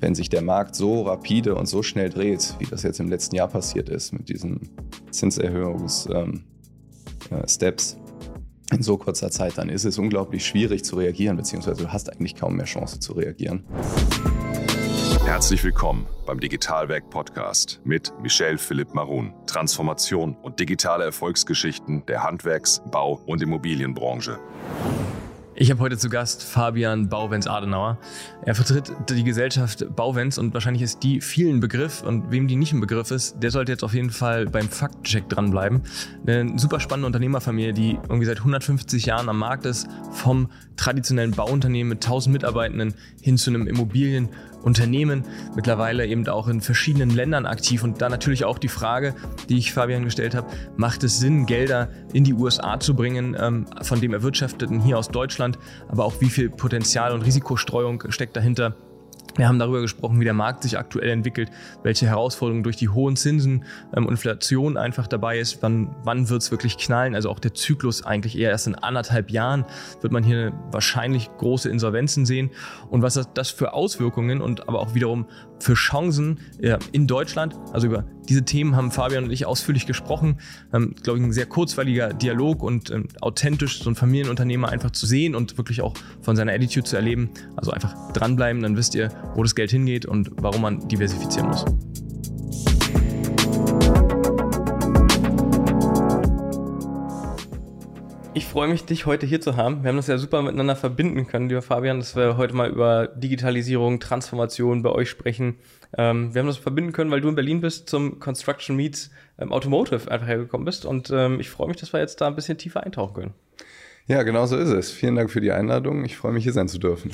wenn sich der Markt so rapide und so schnell dreht, wie das jetzt im letzten Jahr passiert ist mit diesen Zinserhöhungssteps ähm, äh, in so kurzer Zeit, dann ist es unglaublich schwierig zu reagieren, beziehungsweise du hast eigentlich kaum mehr Chance zu reagieren. Herzlich willkommen beim Digitalwerk Podcast mit Michel Philipp Marun. Transformation und digitale Erfolgsgeschichten der Handwerks-, Bau- und Immobilienbranche. Ich habe heute zu Gast Fabian Bauwenz-Adenauer. Er vertritt die Gesellschaft Bauwenz und wahrscheinlich ist die vielen Begriff und wem die nicht ein Begriff ist, der sollte jetzt auf jeden Fall beim Faktcheck dranbleiben. Eine super spannende Unternehmerfamilie, die irgendwie seit 150 Jahren am Markt ist, vom traditionellen Bauunternehmen mit 1000 Mitarbeitenden hin zu einem Immobilien- Unternehmen, mittlerweile eben auch in verschiedenen Ländern aktiv. Und da natürlich auch die Frage, die ich Fabian gestellt habe, macht es Sinn, Gelder in die USA zu bringen, ähm, von dem Erwirtschafteten hier aus Deutschland, aber auch wie viel Potenzial und Risikostreuung steckt dahinter? Wir haben darüber gesprochen, wie der Markt sich aktuell entwickelt, welche Herausforderungen durch die hohen Zinsen ähm, Inflation einfach dabei ist, wann, wann wird es wirklich knallen. Also auch der Zyklus eigentlich eher erst in anderthalb Jahren wird man hier wahrscheinlich große Insolvenzen sehen und was das für Auswirkungen und aber auch wiederum für Chancen ja, in Deutschland. Also über diese Themen haben Fabian und ich ausführlich gesprochen. Ähm, Glaube ich, ein sehr kurzweiliger Dialog und ähm, authentisch so ein Familienunternehmer einfach zu sehen und wirklich auch von seiner Attitude zu erleben. Also einfach dranbleiben, dann wisst ihr, wo das Geld hingeht und warum man diversifizieren muss. Ich freue mich, dich heute hier zu haben. Wir haben das ja super miteinander verbinden können, lieber Fabian, dass wir heute mal über Digitalisierung, Transformation bei euch sprechen. Ähm, wir haben das verbinden können, weil du in Berlin bist, zum Construction Meets ähm, Automotive einfach hergekommen bist. Und ähm, ich freue mich, dass wir jetzt da ein bisschen tiefer eintauchen können. Ja, genau so ist es. Vielen Dank für die Einladung. Ich freue mich, hier sein zu dürfen.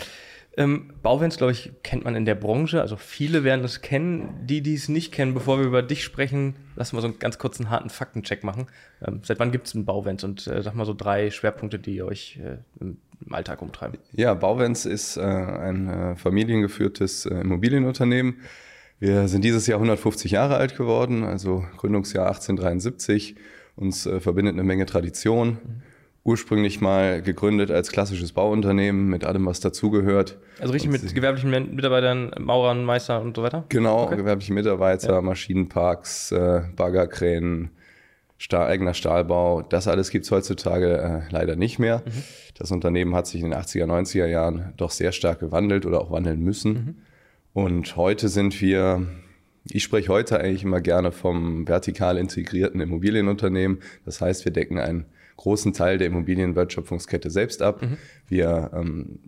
Ähm, Bauwens, glaube ich, kennt man in der Branche. Also viele werden es kennen. Die, die es nicht kennen, bevor wir über dich sprechen, lass mal so einen ganz kurzen harten Faktencheck machen. Ähm, seit wann gibt es einen Bauwens? Und äh, sag mal so drei Schwerpunkte, die euch äh, im, im, Alltag umtreiben. Ja, Bauwens ist äh, ein äh, familiengeführtes äh, Immobilienunternehmen. Wir sind dieses Jahr 150 Jahre alt geworden, also Gründungsjahr 1873. Uns äh, verbindet eine Menge Tradition. Mhm ursprünglich mal gegründet als klassisches Bauunternehmen mit allem, was dazugehört. Also richtig und mit gewerblichen Mitarbeitern, Maurern, Meister und so weiter? Genau, okay. gewerbliche Mitarbeiter, ja. Maschinenparks, äh, Baggerkränen, Stahl, eigener Stahlbau. Das alles gibt es heutzutage äh, leider nicht mehr. Mhm. Das Unternehmen hat sich in den 80er, 90er Jahren doch sehr stark gewandelt oder auch wandeln müssen. Mhm. Und heute sind wir ich spreche heute eigentlich immer gerne vom vertikal integrierten Immobilienunternehmen. Das heißt, wir decken ein großen Teil der Immobilienwertschöpfungskette selbst ab. Mhm. Wir ähm,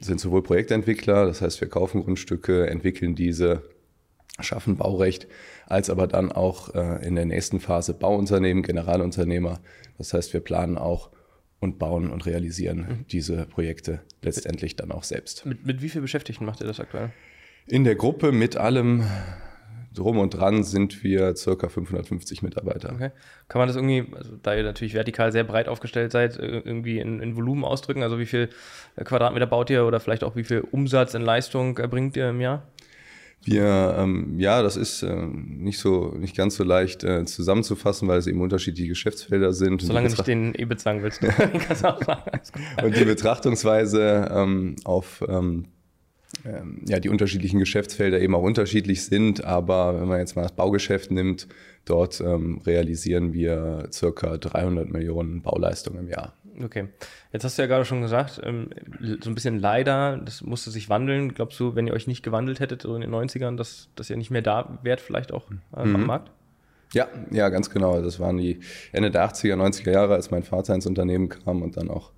sind sowohl Projektentwickler, das heißt, wir kaufen Grundstücke, entwickeln diese, schaffen Baurecht, als aber dann auch äh, in der nächsten Phase Bauunternehmen, Generalunternehmer. Das heißt, wir planen auch und bauen und realisieren mhm. diese Projekte letztendlich dann auch selbst. Mit, mit wie viel Beschäftigten macht ihr das aktuell? In der Gruppe mit allem drum und dran sind wir circa 550 Mitarbeiter. Okay. Kann man das irgendwie, also da ihr natürlich vertikal sehr breit aufgestellt seid, äh, irgendwie in, in, Volumen ausdrücken? Also wie viel äh, Quadratmeter baut ihr oder vielleicht auch wie viel Umsatz in Leistung erbringt ihr im Jahr? Wir, ähm, ja, das ist äh, nicht so, nicht ganz so leicht äh, zusammenzufassen, weil es eben unterschiedliche Geschäftsfelder sind. Solange du nicht den EBIT sagen willst. und die Betrachtungsweise ähm, auf ähm, ähm, ja, die unterschiedlichen Geschäftsfelder eben auch unterschiedlich sind. Aber wenn man jetzt mal das Baugeschäft nimmt, dort ähm, realisieren wir circa 300 Millionen Bauleistungen im Jahr. Okay, jetzt hast du ja gerade schon gesagt, ähm, so ein bisschen leider, das musste sich wandeln. Glaubst du, wenn ihr euch nicht gewandelt hättet so in den 90ern, dass, dass ihr nicht mehr da wärt, vielleicht auch äh, mhm. am Markt? Ja, ja, ganz genau. Das waren die Ende der 80er, 90er Jahre, als mein Vater ins Unternehmen kam und dann auch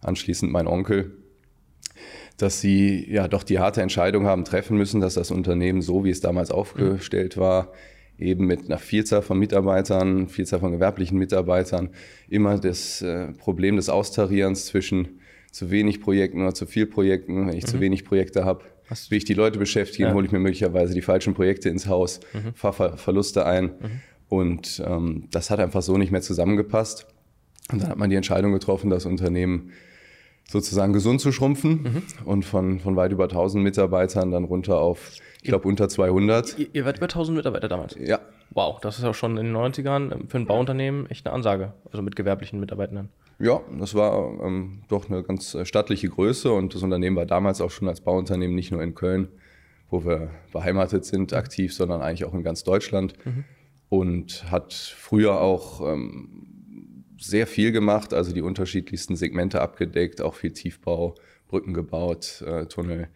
anschließend mein Onkel dass sie ja doch die harte Entscheidung haben treffen müssen, dass das Unternehmen so, wie es damals aufgestellt war, eben mit einer Vielzahl von Mitarbeitern, Vielzahl von gewerblichen Mitarbeitern, immer das äh, Problem des Austarierens zwischen zu wenig Projekten oder zu viel Projekten. Wenn ich mhm. zu wenig Projekte habe, will ich die Leute beschäftigen, ja. hole ich mir möglicherweise die falschen Projekte ins Haus, mhm. fahre Ver Verluste ein. Mhm. Und ähm, das hat einfach so nicht mehr zusammengepasst. Und dann hat man die Entscheidung getroffen, das Unternehmen sozusagen gesund zu schrumpfen mhm. und von, von weit über 1000 Mitarbeitern dann runter auf, ich glaube, unter 200. Ihr, ihr wart über 1000 Mitarbeiter damals? Ja. Wow, das ist auch schon in den 90ern ähm, für ein Bauunternehmen echt eine Ansage, also mit gewerblichen Mitarbeitern. Ja, das war ähm, doch eine ganz stattliche Größe und das Unternehmen war damals auch schon als Bauunternehmen nicht nur in Köln wo wir beheimatet sind, aktiv, sondern eigentlich auch in ganz Deutschland. Mhm. Und hat früher auch ähm, sehr viel gemacht, also die unterschiedlichsten Segmente abgedeckt, auch viel Tiefbau, Brücken gebaut, äh, Tunnel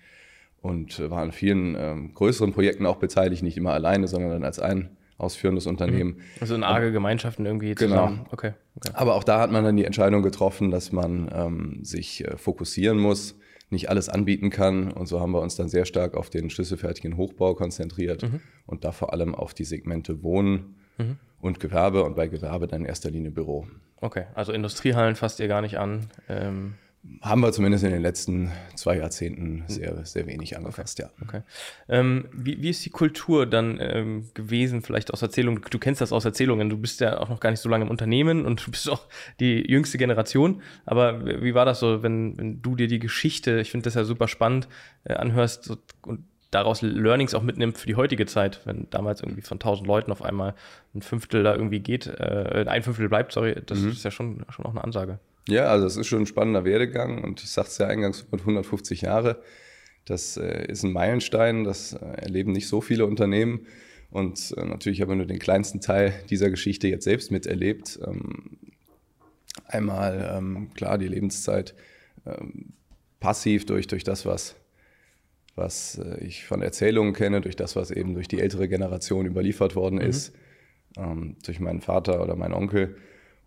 und war an vielen ähm, größeren Projekten auch beteiligt, nicht immer alleine, sondern dann als ein ausführendes Unternehmen. Mhm. Also in arge Gemeinschaften irgendwie genau. zusammen. Genau. Okay. okay. Aber auch da hat man dann die Entscheidung getroffen, dass man ähm, sich äh, fokussieren muss, nicht alles anbieten kann. Und so haben wir uns dann sehr stark auf den schlüsselfertigen Hochbau konzentriert mhm. und da vor allem auf die Segmente Wohnen mhm. und Gewerbe und bei Gewerbe dann in erster Linie Büro. Okay, also Industriehallen fasst ihr gar nicht an. Ähm haben wir zumindest in den letzten zwei Jahrzehnten sehr, sehr wenig angefasst, ja. Okay. Ähm, wie, wie ist die Kultur dann ähm, gewesen, vielleicht aus Erzählungen? Du kennst das aus Erzählungen, du bist ja auch noch gar nicht so lange im Unternehmen und du bist auch die jüngste Generation. Aber wie war das so, wenn, wenn du dir die Geschichte, ich finde das ja super spannend, äh, anhörst so, und daraus Learnings auch mitnimmt für die heutige Zeit, wenn damals irgendwie von 1000 Leuten auf einmal ein Fünftel da irgendwie geht, äh, ein Fünftel bleibt, sorry, das mhm. ist ja schon, schon auch eine Ansage. Ja, also es ist schon ein spannender Werdegang und ich sagte es ja eingangs mit 150 Jahre. Das äh, ist ein Meilenstein, das äh, erleben nicht so viele Unternehmen. Und äh, natürlich habe ich nur den kleinsten Teil dieser Geschichte jetzt selbst miterlebt. Ähm, einmal, ähm, klar, die Lebenszeit ähm, passiv durch, durch das, was, was ich von Erzählungen kenne, durch das, was eben durch die ältere Generation überliefert worden mhm. ist, durch meinen Vater oder meinen Onkel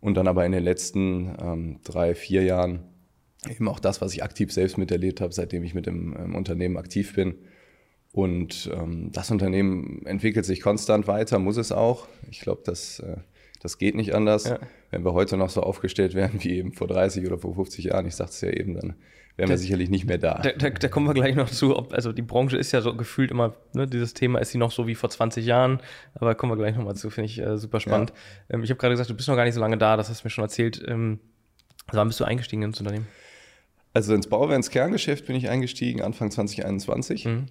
und dann aber in den letzten ähm, drei, vier Jahren eben auch das, was ich aktiv selbst miterlebt habe, seitdem ich mit dem ähm, Unternehmen aktiv bin. Und ähm, das Unternehmen entwickelt sich konstant weiter, muss es auch. Ich glaube, das, äh, das geht nicht anders. Ja. Wenn wir heute noch so aufgestellt wären wie eben vor 30 oder vor 50 Jahren, ich sagte es ja eben, dann wären wir sicherlich nicht mehr da. Da, da. da, kommen wir gleich noch zu. Ob, also die Branche ist ja so gefühlt immer, ne, dieses Thema ist sie noch so wie vor 20 Jahren, aber kommen wir gleich nochmal zu, finde ich äh, super spannend. Ja. Ähm, ich habe gerade gesagt, du bist noch gar nicht so lange da, das hast du mir schon erzählt. Ähm, wann bist du eingestiegen ins Unternehmen? Also ins Bauwerns Kerngeschäft bin ich eingestiegen Anfang 2021, mhm.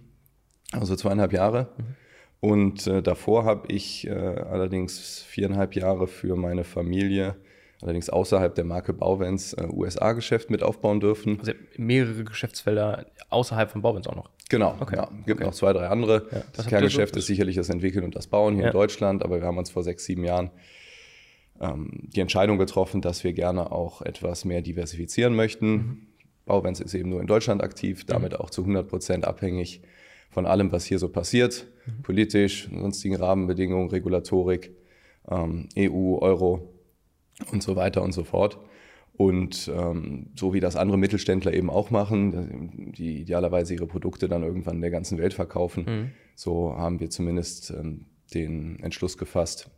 also zweieinhalb Jahre. Mhm. Und äh, davor habe ich äh, allerdings viereinhalb Jahre für meine Familie allerdings außerhalb der Marke Bauwens äh, USA-Geschäft mit aufbauen dürfen. Also mehrere Geschäftsfelder außerhalb von Bauwens auch noch. Genau, okay. ja. Gibt okay. noch zwei, drei andere. Ja. Das Kerngeschäft so? ist sicherlich das Entwickeln und das Bauen hier ja. in Deutschland, aber wir haben uns vor sechs, sieben Jahren ähm, die Entscheidung getroffen, dass wir gerne auch etwas mehr diversifizieren möchten. Mhm. Bauwens ist eben nur in Deutschland aktiv, damit mhm. auch zu 100 Prozent abhängig von allem, was hier so passiert, mhm. politisch, sonstigen Rahmenbedingungen, Regulatorik, ähm, EU, Euro und so weiter und so fort. Und ähm, so wie das andere Mittelständler eben auch machen, die idealerweise ihre Produkte dann irgendwann in der ganzen Welt verkaufen, mhm. so haben wir zumindest ähm, den Entschluss gefasst,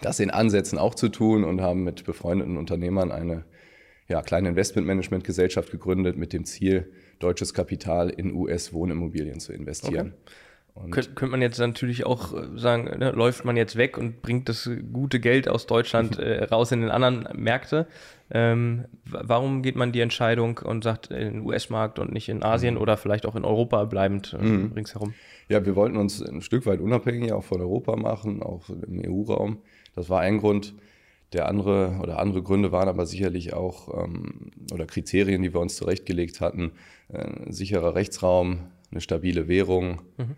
das in Ansätzen auch zu tun und haben mit befreundeten Unternehmern eine ja, kleine Investmentmanagementgesellschaft gegründet mit dem Ziel, deutsches Kapital in US-Wohnimmobilien zu investieren. Okay. Könnt, könnte man jetzt natürlich auch äh, sagen, ne, läuft man jetzt weg und bringt das gute Geld aus Deutschland äh, raus in den anderen Märkte. Ähm, warum geht man die Entscheidung und sagt in den US-Markt und nicht in Asien mhm. oder vielleicht auch in Europa bleibend äh, mhm. ringsherum? Ja, wir wollten uns ein Stück weit unabhängig auch von Europa machen, auch im EU-Raum. Das war ein Grund. Der andere oder andere Gründe waren aber sicherlich auch ähm, oder Kriterien, die wir uns zurechtgelegt hatten. Äh, sicherer Rechtsraum, eine stabile Währung. Mhm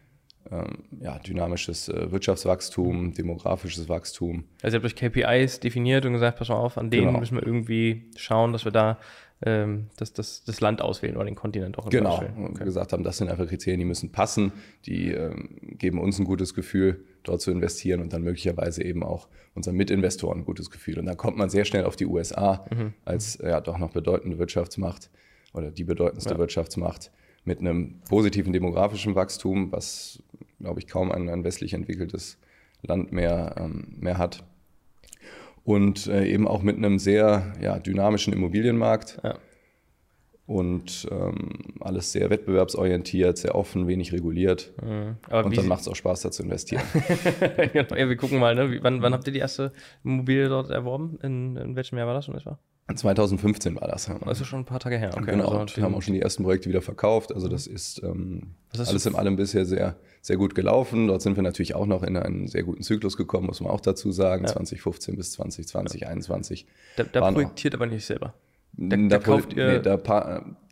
ähm, ja, dynamisches äh, Wirtschaftswachstum, demografisches Wachstum. Also ihr habt euch KPIs definiert und gesagt, pass mal auf, an denen genau. müssen wir irgendwie schauen, dass wir da ähm, das, das, das Land auswählen oder den Kontinent auch. Genau, okay. und gesagt haben, das sind einfach Kriterien, die müssen passen, die ähm, geben uns ein gutes Gefühl, dort zu investieren und dann möglicherweise eben auch unseren Mitinvestoren ein gutes Gefühl. Und dann kommt man sehr schnell auf die USA mhm. als ja doch noch bedeutende Wirtschaftsmacht oder die bedeutendste ja. Wirtschaftsmacht mit einem positiven demografischen Wachstum, was, glaube ich, kaum ein, ein westlich entwickeltes Land mehr, ähm, mehr hat. Und äh, eben auch mit einem sehr ja, dynamischen Immobilienmarkt. Ja. Und ähm, alles sehr wettbewerbsorientiert, sehr offen, wenig reguliert. Mhm. und dann macht es auch Spaß, da zu investieren. genau, ja, wir gucken mal, ne? wann, wann habt ihr die erste Immobilie dort erworben? In, in welchem Jahr war das schon etwa? 2015 war das. Das ist schon ein paar Tage her. Okay, genau, also wir haben auch schon die ersten Projekte wieder verkauft. Also das ist ähm, alles in allem bisher sehr, sehr gut gelaufen. Dort sind wir natürlich auch noch in einen sehr guten Zyklus gekommen, muss man auch dazu sagen. Ja. 2015 bis 2020, ja. 2021. Da, da projektiert aber nicht selber. Da, da, da kauft ihr. nee,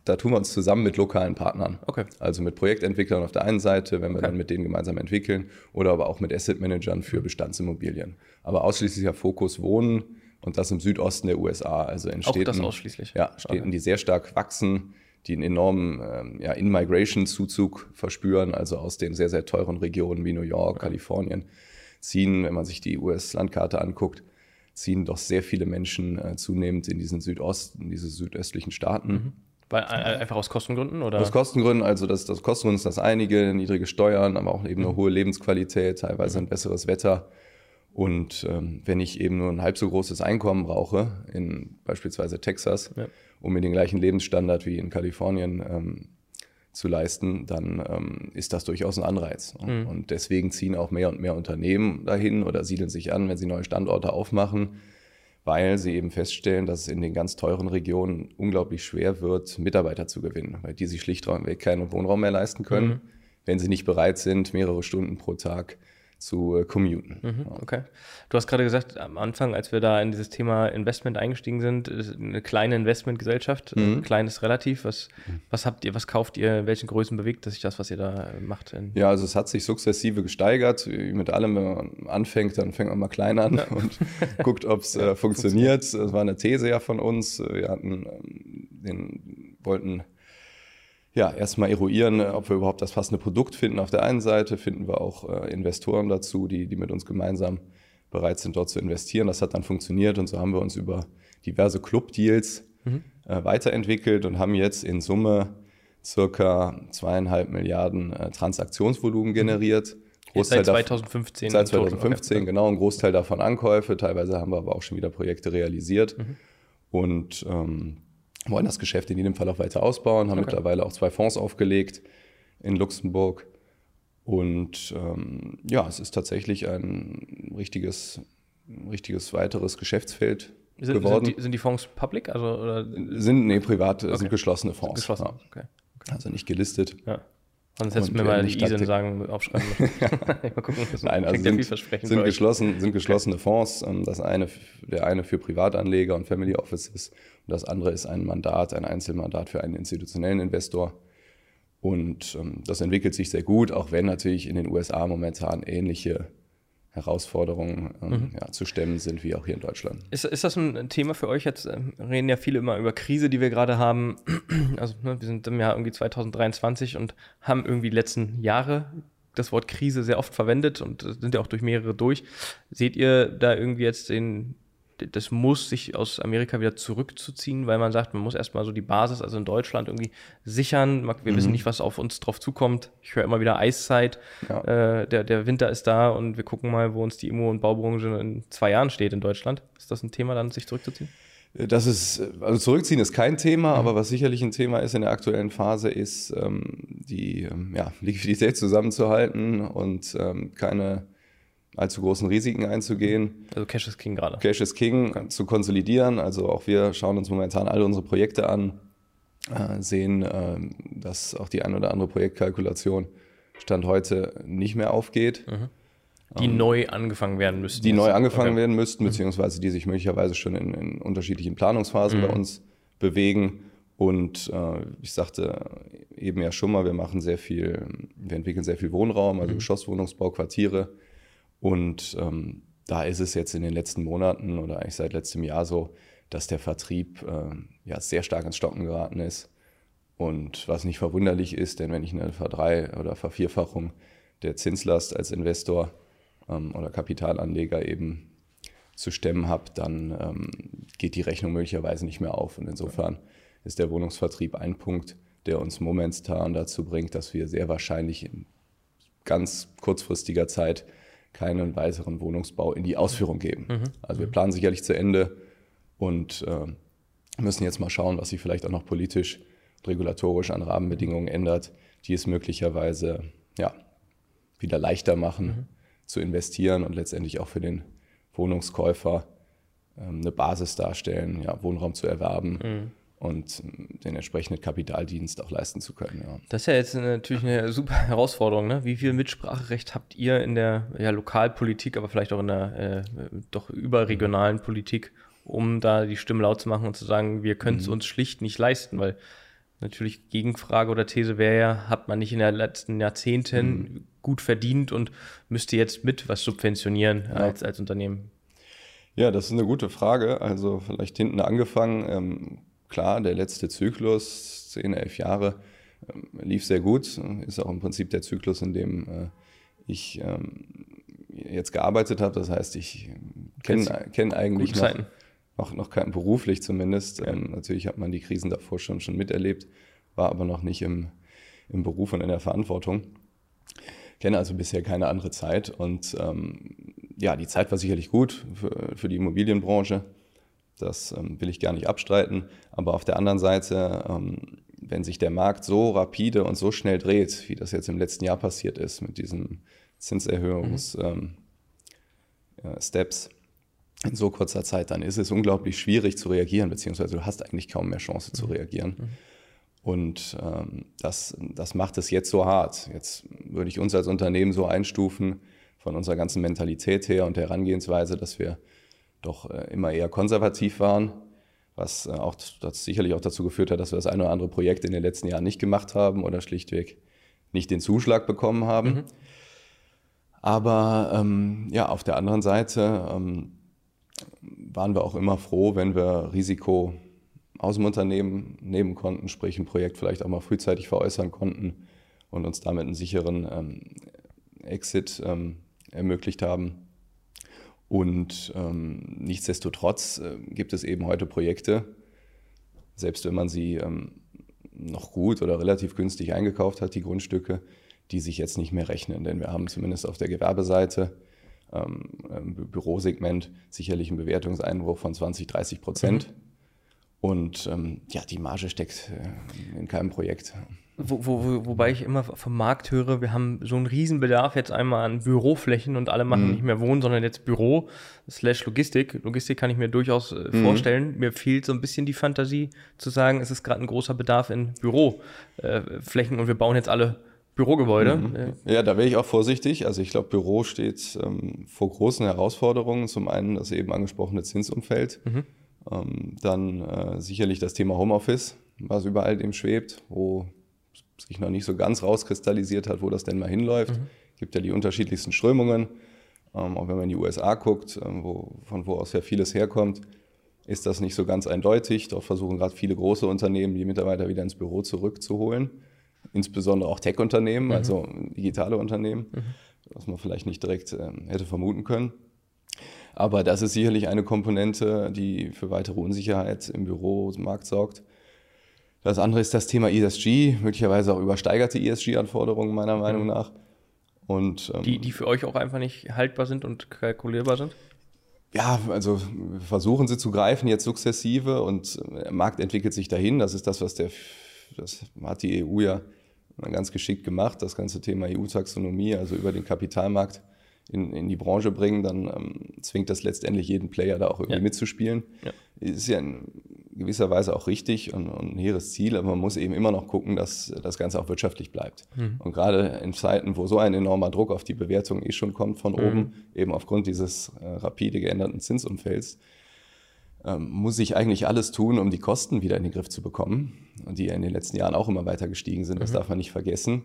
da, tun wir uns zusammen mit lokalen Partnern. Okay. Also mit Projektentwicklern auf der einen Seite, wenn wir Okay. dann mit denen gemeinsam entwickeln, oder aber auch mit Asset Managern für Bestandsimmobilien. Aber ausschließlicher Fokus Wohnen und das im Südosten der USA, also in Auch Städten. das ausschließlich? Ja, Städten, die sehr stark wachsen, die einen enormen ähm, ja, In-Migration-Zuzug verspüren, also aus den sehr, sehr teuren Regionen wie New York, Kalifornien, ziehen, wenn man sich die US-Landkarte anguckt, ziehen doch sehr viele Menschen äh, zunehmend in diesen Südosten, diese südöstlichen Staaten. Weil, äh, einfach aus Kostengründen? Oder? Aus Kostengründen, also das, das Kostengrund ist das einige, niedrige Steuern, aber auch eben eine hohe Lebensqualität, teilweise ein besseres Wetter. Und ähm, wenn ich eben nur ein halb so großes Einkommen brauche, in beispielsweise Texas, Ja. um mir den gleichen Lebensstandard wie in Kalifornien ähm, zu leisten, dann ähm, ist das durchaus ein Anreiz. Und deswegen ziehen auch mehr und mehr Unternehmen dahin oder siedeln sich an, wenn sie neue Standorte aufmachen, weil sie eben feststellen, dass es in den ganz teuren Regionen unglaublich schwer wird, Mitarbeiter zu gewinnen, weil die sich schlichtweg keinen Wohnraum mehr leisten können, wenn sie nicht bereit sind, mehrere Stunden pro Tag zu äh, commuten. Mhm, okay. Du hast gerade gesagt, am Anfang, als wir da in dieses Thema Investment eingestiegen sind, eine kleine Investmentgesellschaft, Mhm. äh, klein ist relativ. Was, was habt ihr, was kauft ihr, in welchen Größen bewegt sich das, was ihr da macht? Ja, also es hat sich sukzessive gesteigert. Wie mit allem, wenn man anfängt, dann fängt man mal klein an und guckt, ob es äh, funktioniert. Das war eine These ja von uns. Wir hatten ähm, den, wollten ja erstmal eruieren, äh, ob wir überhaupt das passende Produkt finden. Auf der einen Seite finden wir auch äh, Investoren dazu, die, die mit uns gemeinsam bereit sind, dort zu investieren. Das hat dann funktioniert und so haben wir uns über diverse Club-Deals äh, weiterentwickelt und haben jetzt in Summe circa zweieinhalb Milliarden äh, Transaktionsvolumen generiert. Jetzt seit dav- 2015. Seit im Total, 2015, okay. genau. Ein Großteil davon Ankäufe. Teilweise haben wir aber auch schon wieder Projekte realisiert. Mhm. Und ähm, wollen das Geschäft in jedem Fall auch weiter ausbauen. Haben Okay. mittlerweile auch zwei Fonds aufgelegt in Luxemburg. Und ähm, ja, es ist tatsächlich ein richtiges, ein richtiges weiteres Geschäftsfeld Sind, geworden. sind, die, sind die Fonds public? Also, oder Sind, nee, privat, Okay. sind geschlossene Fonds. geschlossen? Ja. Okay. Also nicht gelistet. Ja. Sonst hättest du mir mal die nicht ISIN sagen, aufschreiben müssen. mal gucken, das Nein, also sind, sind, geschlossen, sind geschlossene Fonds. Ähm, Das eine, der eine für Privatanleger und Family Offices und das andere ist ein Mandat, ein Einzelmandat für einen institutionellen Investor. Und ähm, das entwickelt sich sehr gut, auch wenn natürlich in den USA momentan ähnliche Herausforderungen ähm, Mhm. ja, zu stemmen sind wie auch hier in Deutschland. Ist, ist das ein Thema für euch jetzt? ähm, Reden ja viele immer über Krise, die wir gerade haben. Also, ne, wir sind im Jahr irgendwie 2023 und haben irgendwie die letzten Jahre das Wort Krise sehr oft verwendet und äh, sind ja auch durch mehrere durch. Seht ihr da irgendwie jetzt den, das Muss, sich aus Amerika wieder zurückzuziehen, weil man sagt, man muss erstmal so die Basis, also in Deutschland irgendwie sichern. Wir wissen nicht, was auf uns drauf zukommt. Ich höre immer wieder Eiszeit. Ja. Äh, der, der Winter ist da und wir gucken mal, wo uns die Immo- und Baubranche in zwei Jahren steht in Deutschland. Ist das ein Thema, dann sich zurückzuziehen? Das ist, also zurückziehen ist kein Thema, Mhm. aber was sicherlich ein Thema ist in der aktuellen Phase, ist ähm, die ähm, ja, Liquidität zusammenzuhalten und ähm, keine allzu großen Risiken einzugehen. Also Cash is King gerade. Cash is King zu konsolidieren. Also auch wir schauen uns momentan alle unsere Projekte an, äh, sehen, ähm, dass auch die ein oder andere Projektkalkulation Stand heute nicht mehr aufgeht. Die neu angefangen werden müssten. die neu angefangen Okay. werden müssten, beziehungsweise die sich möglicherweise schon in, in unterschiedlichen Planungsphasen bei uns bewegen. Und äh, ich sagte eben ja schon mal, wir machen sehr viel, wir entwickeln sehr viel Wohnraum, also Geschosswohnungsbau, Quartiere. Und ähm, da ist es jetzt in den letzten Monaten oder eigentlich seit letztem Jahr so, dass der Vertrieb äh, ja sehr stark ins Stocken geraten ist. Und was nicht verwunderlich ist, denn wenn ich eine Verdrei- oder Vervierfachung der Zinslast als Investor ähm, oder Kapitalanleger eben zu stemmen habe, dann ähm, geht die Rechnung möglicherweise nicht mehr auf. Und insofern ist der Wohnungsvertrieb ein Punkt, der uns momentan dazu bringt, dass wir sehr wahrscheinlich in ganz kurzfristiger Zeit keinen weiteren Wohnungsbau in die Ausführung geben. Also wir planen sicherlich zu Ende und äh, müssen jetzt mal schauen, was sich vielleicht auch noch politisch und regulatorisch an Rahmenbedingungen ändert, die es möglicherweise ja, wieder leichter machen zu investieren und letztendlich auch für den Wohnungskäufer ähm, eine Basis darstellen, ja, Wohnraum zu erwerben und den entsprechenden Kapitaldienst auch leisten zu können. Ja. Das ist ja jetzt natürlich eine super Herausforderung. Ne? Wie viel Mitspracherecht habt ihr in der ja, Lokalpolitik, aber vielleicht auch in der äh, doch überregionalen Politik, um da die Stimme laut zu machen und zu sagen, wir können es mhm. uns schlicht nicht leisten, weil natürlich Gegenfrage oder These wäre ja, hat man nicht in den letzten Jahrzehnten mhm. gut verdient und müsste jetzt mit was subventionieren ja. als, als Unternehmen? Ja, das ist eine gute Frage. Also vielleicht hinten angefangen. Ähm, klar, der letzte Zyklus, 10, 11 Jahre, ähm, lief sehr gut. Ist auch im Prinzip der Zyklus, in dem äh, ich ähm, jetzt gearbeitet habe. Das heißt, ich kenne kenn eigentlich noch, noch, noch keinen beruflich zumindest. Ja. Ähm, natürlich hat man die Krisen davor schon, schon miterlebt, war aber noch nicht im, im Beruf und in der Verantwortung. Kenne also bisher keine andere Zeit und ähm, ja, die Zeit war sicherlich gut für, für die Immobilienbranche. Das ähm, will ich gar nicht abstreiten. Aber auf der anderen Seite, ähm, wenn sich der Markt so rapide und so schnell dreht, wie das jetzt im letzten Jahr passiert ist mit diesen Zinserhöhungssteps mhm. ähm, in so kurzer Zeit, dann ist es unglaublich schwierig zu reagieren, beziehungsweise du hast eigentlich kaum mehr Chance mhm. zu reagieren. Mhm. Und ähm, das, das macht es jetzt so hart. Jetzt würde ich uns als Unternehmen so einstufen, von unserer ganzen Mentalität her und Herangehensweise, dass wir doch äh, immer eher konservativ waren, was äh, auch sicherlich auch dazu geführt hat, dass wir das eine oder andere Projekt in den letzten Jahren nicht gemacht haben oder schlichtweg nicht den Zuschlag bekommen haben. Mhm. Aber ähm, ja, auf der anderen Seite ähm, waren wir auch immer froh, wenn wir Risiko aus dem Unternehmen nehmen konnten, sprich ein Projekt vielleicht auch mal frühzeitig veräußern konnten und uns damit einen sicheren ähm, Exit ähm, ermöglicht haben. Und ähm, nichtsdestotrotz äh, gibt es eben heute Projekte, selbst wenn man sie ähm, noch gut oder relativ günstig eingekauft hat, die Grundstücke, die sich jetzt nicht mehr rechnen. Denn wir haben zumindest auf der Gewerbeseite ähm, im Bürosegment sicherlich einen Bewertungseinbruch von 20, 30 Prozent. Mhm. Und ähm, ja, die Marge steckt äh, in keinem Projekt. Wo, wo, wobei ich immer vom Markt höre, wir haben so einen Riesenbedarf jetzt einmal an Büroflächen und alle machen mhm. nicht mehr Wohnen, sondern jetzt Büro slash Logistik. Logistik kann ich mir durchaus äh, mhm. vorstellen. Mir fehlt so ein bisschen die Fantasie zu sagen, es ist gerade ein großer Bedarf in Büroflächen äh, und wir bauen jetzt alle Bürogebäude. Mhm. Ja, da wäre ich auch vorsichtig. Also ich glaube, Büro steht ähm, vor großen Herausforderungen. Zum einen das eben angesprochene Zinsumfeld. Mhm. Ähm, dann äh, sicherlich das Thema Homeoffice, was überall dem schwebt, wo sich noch nicht so ganz rauskristallisiert hat, wo das denn mal hinläuft. Mhm. gibt ja die unterschiedlichsten Strömungen. Ähm, auch wenn man in die USA guckt, ähm, wo, von wo aus ja vieles herkommt, ist das nicht so ganz eindeutig. Dort versuchen gerade viele große Unternehmen, die Mitarbeiter wieder ins Büro zurückzuholen. Insbesondere auch Tech-Unternehmen, mhm. also digitale Unternehmen, mhm. was man vielleicht nicht direkt ähm, hätte vermuten können. Aber das ist sicherlich eine Komponente, die für weitere Unsicherheit im Büromarkt sorgt. Das andere ist das Thema ESG, möglicherweise auch übersteigerte ESG-Anforderungen meiner Meinung mhm. nach. Und, ähm, die, die für euch auch einfach nicht haltbar sind und kalkulierbar sind? Ja, also wir versuchen sie zu greifen jetzt sukzessive und der Markt entwickelt sich dahin. Das ist das, was der, das hat die EU ja ganz geschickt gemacht, das ganze Thema EU-Taxonomie, also über den Kapitalmarkt in, in die Branche bringen, dann ähm, zwingt das letztendlich jeden Player da auch irgendwie ja. mitzuspielen. Ja. Ist ja in gewisser Weise auch richtig und, und, ein hehres Ziel, aber man muss eben immer noch gucken, dass das Ganze auch wirtschaftlich bleibt. Mhm. Und gerade in Zeiten, wo so ein enormer Druck auf die Bewertung eh schon kommt von mhm. oben, eben aufgrund dieses äh, rapide geänderten Zinsumfelds, ähm, muss ich eigentlich alles tun, um die Kosten wieder in den Griff zu bekommen, die ja in den letzten Jahren auch immer weiter gestiegen sind. Das mhm. darf man nicht vergessen.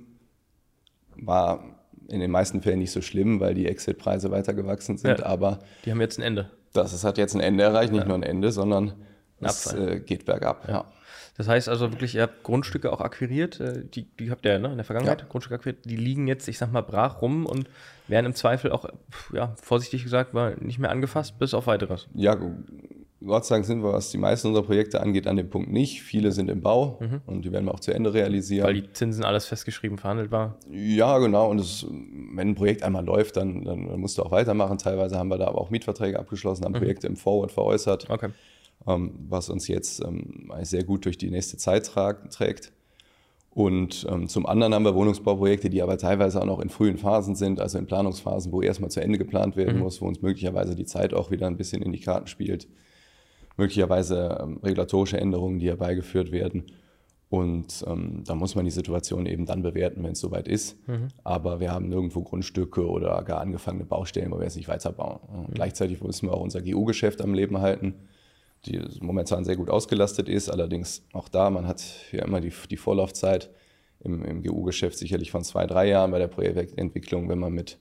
War in den meisten Fällen nicht so schlimm, weil die Exit-Preise weiter gewachsen sind. Ja, aber die haben jetzt ein Ende. Das es hat jetzt ein Ende erreicht, nicht ja. nur ein Ende, sondern es äh, geht bergab. Ja. Das heißt also wirklich, ihr habt Grundstücke auch akquiriert, äh, die, die habt ihr ja ne, in der Vergangenheit Grundstücke akquiriert, die liegen jetzt, ich sag mal, brach rum und werden im Zweifel auch, ja, vorsichtig gesagt, nicht mehr angefasst, bis auf weiteres. Ja, Gott sei Dank sind wir, was die meisten unserer Projekte angeht, an dem Punkt nicht. Viele sind im Bau mhm. und die werden wir auch zu Ende realisieren. Weil die Zinsen alles festgeschrieben, verhandelbar. Ja, genau. Und es, wenn ein Projekt einmal läuft, dann, dann, musst du auch weitermachen. Teilweise haben wir da aber auch Mietverträge abgeschlossen, haben mhm. Projekte im Forward veräußert, okay. Ähm, was uns jetzt ähm, sehr gut durch die nächste Zeit trägt. Und ähm, zum anderen haben wir Wohnungsbauprojekte, die aber teilweise auch noch in frühen Phasen sind, also in Planungsphasen, wo erstmal zu Ende geplant werden mhm. muss, wo uns möglicherweise die Zeit auch wieder ein bisschen in die Karten spielt möglicherweise regulatorische Änderungen, die herbeigeführt werden. Und ähm, da muss man die Situation eben dann bewerten, wenn es soweit ist. Mhm. Aber wir haben nirgendwo Grundstücke oder gar angefangene Baustellen, wo wir es nicht weiterbauen. Mhm. Gleichzeitig müssen wir auch unser GU-Geschäft am Leben halten. Die momentan sehr gut ausgelastet ist. Allerdings auch da, man hat ja immer die, die Vorlaufzeit im, im GU-Geschäft sicherlich von zwei, drei Jahren bei der Projektentwicklung, wenn man mit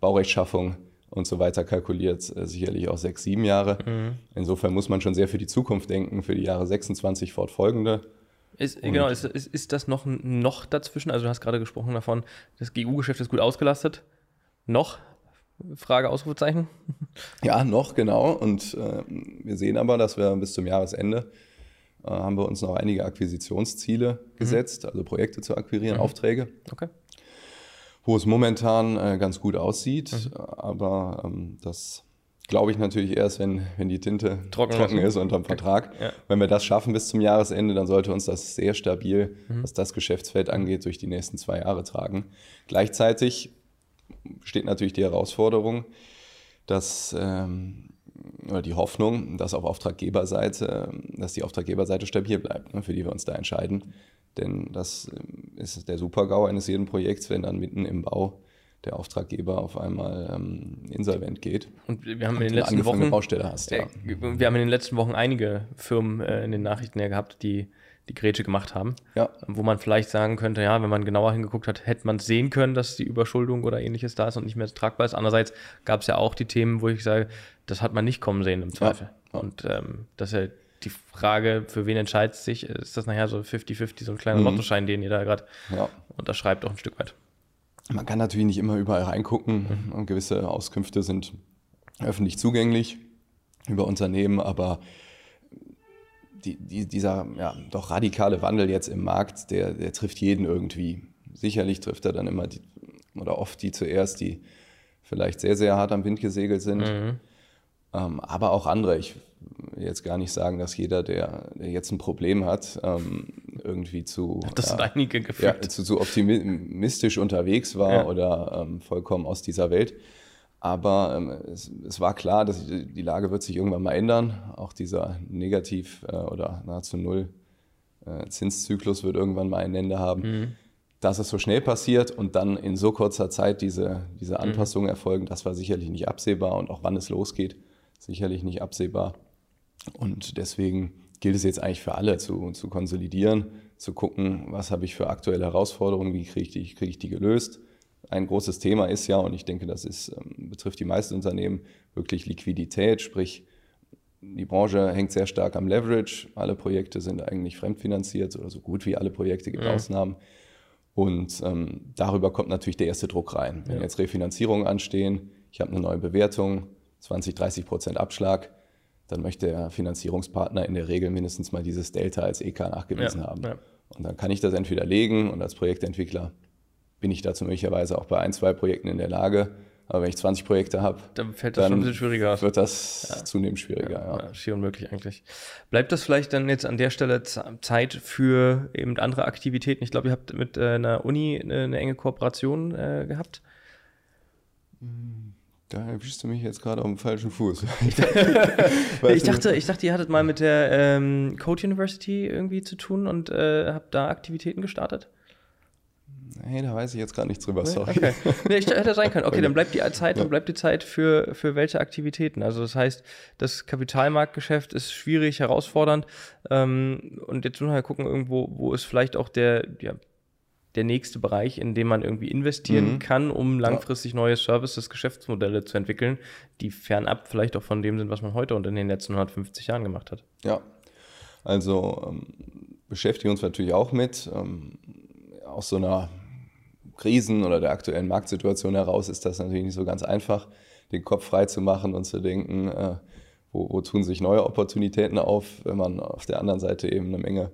Baurechtschaffung und so weiter kalkuliert, äh, sicherlich auch sechs, sieben Jahre. Mhm. Insofern muss man schon sehr für die Zukunft denken, für die Jahre 26 fortfolgende. Ist, genau, ist, ist, ist das noch, noch dazwischen? Also du hast gerade gesprochen davon, das GU-Geschäft ist gut ausgelastet. Noch? Frage, Ausrufezeichen? Ja, noch, genau. Und äh, wir sehen aber, dass wir bis zum Jahresende äh, haben wir uns noch einige Akquisitionsziele mhm. gesetzt, also Projekte zu akquirieren, mhm. Aufträge. Okay. Wo es momentan äh, ganz gut aussieht, mhm. aber ähm, das glaube ich natürlich erst, wenn, wenn die Tinte trocken, trocken ist unterm okay. Vertrag. Ja. Wenn wir das schaffen bis zum Jahresende, dann sollte uns das sehr stabil, mhm. was das Geschäftsfeld angeht, durch die nächsten zwei Jahre tragen. Gleichzeitig steht natürlich die Herausforderung, dass ähm, oder die Hoffnung, dass auf Auftraggeberseite, dass die Auftraggeberseite stabil bleibt, ne, für die wir uns da entscheiden. Denn das ähm, ist der Super-GAU eines jeden Projekts, wenn dann mitten im Bau der Auftraggeber auf einmal ähm, insolvent geht. Und wir haben in den letzten Wochen Baustelle hast. Ja. Wir haben in den letzten Wochen einige Firmen äh, in den Nachrichten ja gehabt, die die Grätsche gemacht haben. Ja. Wo man vielleicht sagen könnte, ja, wenn man genauer hingeguckt hat, hätte man sehen können, dass die Überschuldung oder ähnliches da ist und nicht mehr tragbar ist. Andererseits gab es ja auch die Themen, wo ich sage, das hat man nicht kommen sehen im Zweifel. Ja. Und ähm, das ist ja die Frage, für wen entscheidet sich, ist das nachher so 50-50, so ein kleiner mhm. Lottoschein, den ihr da gerade ja. unterschreibt, auch ein Stück weit. Man kann natürlich nicht immer überall reingucken. Mhm. Gewisse Auskünfte sind öffentlich zugänglich über Unternehmen, aber die, die, dieser ja, doch radikale Wandel jetzt im Markt, der, der trifft jeden irgendwie. Sicherlich trifft er dann immer die, oder oft die zuerst, die vielleicht sehr, sehr hart am Wind gesegelt sind. Mhm. Ähm, aber auch andere. Ich will jetzt gar nicht sagen, dass jeder, der, der jetzt ein Problem hat, ähm, irgendwie zu, das ja, einige ja, zu, zu, optimistisch unterwegs war ja. oder ähm, vollkommen aus dieser Welt. Aber ähm, es, es, war klar, dass die Lage wird sich irgendwann mal ändern. Auch dieser negativ äh, oder nahezu null äh, Zinszyklus wird irgendwann mal ein Ende haben. Mhm. Dass es so schnell passiert und dann in so kurzer Zeit diese, diese mhm. Anpassungen mhm. erfolgen, das war sicherlich nicht absehbar. Und auch wann es losgeht, sicherlich nicht absehbar. Und deswegen gilt es jetzt eigentlich für alle zu, zu konsolidieren, zu gucken, was habe ich für aktuelle Herausforderungen, wie kriege ich die, kriege ich die gelöst ein großes Thema ist ja, und ich denke, das ist, ähm, betrifft die meisten Unternehmen, wirklich Liquidität, sprich, die Branche hängt sehr stark am Leverage. Alle Projekte sind eigentlich fremdfinanziert oder so gut wie alle Projekte gibt ja. Ausnahmen. Und ähm, darüber kommt natürlich der erste Druck rein. Wenn ja. jetzt Refinanzierungen anstehen, ich habe eine neue Bewertung, 20, 30 Prozent Abschlag, dann möchte der Finanzierungspartner in der Regel mindestens mal dieses Delta als EK nachgewiesen ja. haben. Und dann kann ich das entweder legen und als Projektentwickler bin ich dazu möglicherweise auch bei ein, zwei Projekten in der Lage. Aber wenn ich 20 Projekte habe, dann fällt das dann schon ein bisschen schwieriger. Wird das ja. zunehmend schwieriger, ja. ja. Schier unmöglich eigentlich. Bleibt das vielleicht dann jetzt an der Stelle Zeit für eben andere Aktivitäten? Ich glaube, ihr habt mit äh, einer Uni eine, eine enge Kooperation äh, gehabt. Da erwischst du mich jetzt gerade auf dem falschen Fuß. ich, dachte, ich dachte, ihr hattet mal mit der ähm, Code University irgendwie zu tun und äh, habt da Aktivitäten gestartet. Hey, da weiß ich jetzt gar nichts drüber, sorry. Okay. Nee, ich hätte sein können. Okay, dann bleibt die Zeit, dann bleibt die Zeit für, für welche Aktivitäten. Also das heißt, das Kapitalmarktgeschäft ist schwierig, herausfordernd. Ähm, und jetzt müssen wir gucken, irgendwo, wo ist vielleicht auch der, ja, der nächste Bereich, in dem man irgendwie investieren mhm. kann, um langfristig neue Services, Geschäftsmodelle zu entwickeln, die fernab vielleicht auch von dem sind, was man heute und in den letzten 150 Jahren gemacht hat. Ja, also ähm, beschäftigen uns natürlich auch mit. Ähm, aus so einer Krisen oder der aktuellen Marktsituation heraus ist das natürlich nicht so ganz einfach, den Kopf frei zu machen und zu denken, äh, wo, wo, tun sich neue Opportunitäten auf, wenn man auf der anderen Seite eben eine Menge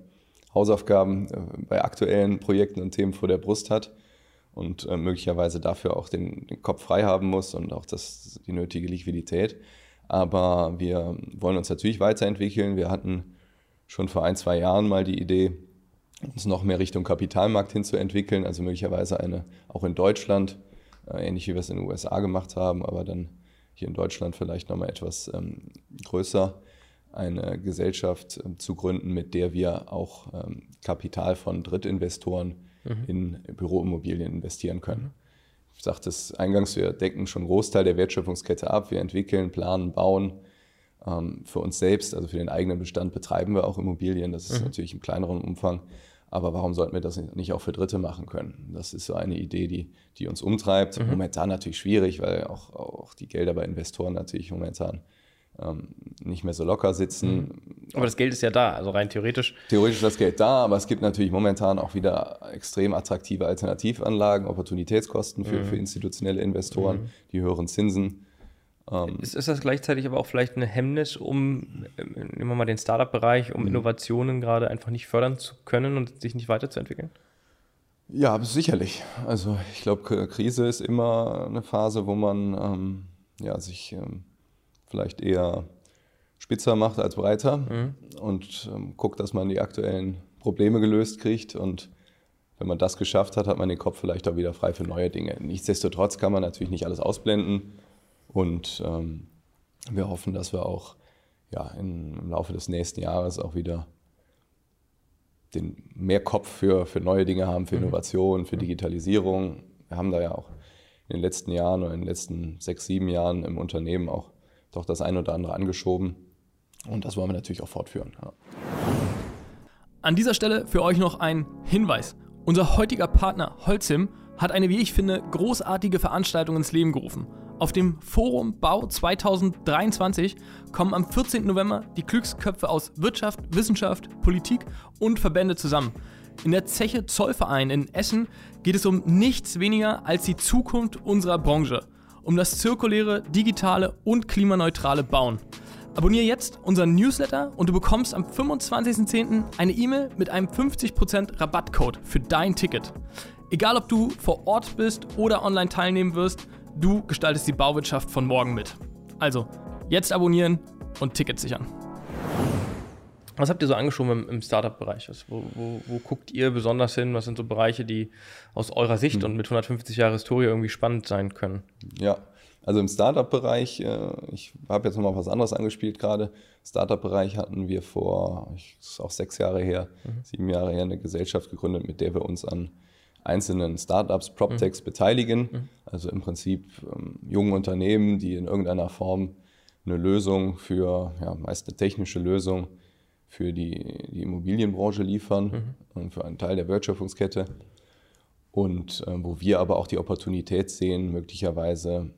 Hausaufgaben äh, bei aktuellen Projekten und Themen vor der Brust hat und äh, möglicherweise dafür auch den, den, Kopf frei haben muss und auch das, die nötige Liquidität. Aber wir wollen uns natürlich weiterentwickeln. Wir hatten schon vor ein, zwei Jahren mal die Idee, uns noch mehr Richtung Kapitalmarkt hinzuentwickeln, also möglicherweise eine auch in Deutschland, äh, ähnlich wie wir es in den USA gemacht haben, aber dann hier in Deutschland vielleicht nochmal etwas ähm, größer, eine Gesellschaft äh, zu gründen, mit der wir auch ähm, Kapital von Drittinvestoren mhm. in Büroimmobilien investieren können. Ich sagte es eingangs, wir decken schon einen Großteil der Wertschöpfungskette ab, wir entwickeln, planen, bauen Ähm, für uns selbst, also für den eigenen Bestand, betreiben wir auch Immobilien. Das ist mhm. natürlich im kleineren Umfang. Aber warum sollten wir das nicht auch für Dritte machen können? Das ist so eine Idee, die, die uns umtreibt. Mhm. Momentan natürlich schwierig, weil auch, auch die Gelder bei Investoren natürlich momentan ähm, nicht mehr so locker sitzen. Mhm. Aber das Geld ist ja da, also rein theoretisch. Theoretisch ist das Geld da, aber es gibt natürlich momentan auch wieder extrem attraktive Alternativanlagen, Opportunitätskosten für, mhm. für institutionelle Investoren, mhm. die höheren Zinsen. Ähm, ist, ist, das gleichzeitig aber auch vielleicht eine Hemmnis, um, nehmen wir mal den Startup-Bereich, um mhm. Innovationen gerade einfach nicht fördern zu können und sich nicht weiterzuentwickeln? Ja, sicherlich. Also ich glaube, Krise ist immer eine Phase, wo man ähm, ja, sich ähm, vielleicht eher spitzer macht als breiter mhm. und ähm, guckt, dass man die aktuellen Probleme gelöst kriegt. Und wenn man das geschafft hat, hat man den Kopf vielleicht auch wieder frei für neue Dinge. Nichtsdestotrotz kann man natürlich nicht alles ausblenden. Und ähm, wir hoffen, dass wir auch ja, in, im Laufe des nächsten Jahres auch wieder den mehr Kopf für, für neue Dinge haben, für mhm. Innovation, für mhm. Digitalisierung. Wir haben da ja auch in den letzten Jahren oder in den letzten sechs, sieben Jahren im Unternehmen auch doch das eine oder andere angeschoben. Und das wollen wir natürlich auch fortführen. Ja. An dieser Stelle für euch noch ein Hinweis. Unser heutiger Partner Holzim hat eine, wie ich finde, großartige Veranstaltung ins Leben gerufen. Auf dem Forum Bau 2023 kommen am 14. November die Glücksköpfe aus Wirtschaft, Wissenschaft, Politik und Verbände zusammen. In der Zeche Zollverein in Essen geht es um nichts weniger als die Zukunft unserer Branche um das zirkuläre, digitale und klimaneutrale Bauen. Abonniere jetzt unseren Newsletter und du bekommst am 25.10. eine E-Mail mit einem 50% Rabattcode für dein Ticket. Egal ob du vor Ort bist oder online teilnehmen wirst, du gestaltest die Bauwirtschaft von morgen mit. Also, jetzt abonnieren und Tickets sichern. Was habt ihr so angeschoben im, im Startup-Bereich? Wo, wo, wo, guckt ihr besonders hin? Was sind so Bereiche, die aus eurer Sicht mhm. und mit 150 Jahre Historie irgendwie spannend sein können? Ja, also im Startup-Bereich, äh, ich habe jetzt nochmal was anderes angespielt gerade. Startup-Bereich hatten wir vor, ist auch sechs Jahre her, mhm. sieben Jahre her, eine Gesellschaft gegründet, mit der wir uns an einzelnen Startups, PropTechs mhm. beteiligen. Mhm. Also im Prinzip ähm, jungen Unternehmen, die in irgendeiner Form eine Lösung für, ja, meist eine technische Lösung für die, die Immobilienbranche liefern mhm. und für einen Teil der Wertschöpfungskette. Und äh, wo wir aber auch die Opportunität sehen, möglicherweise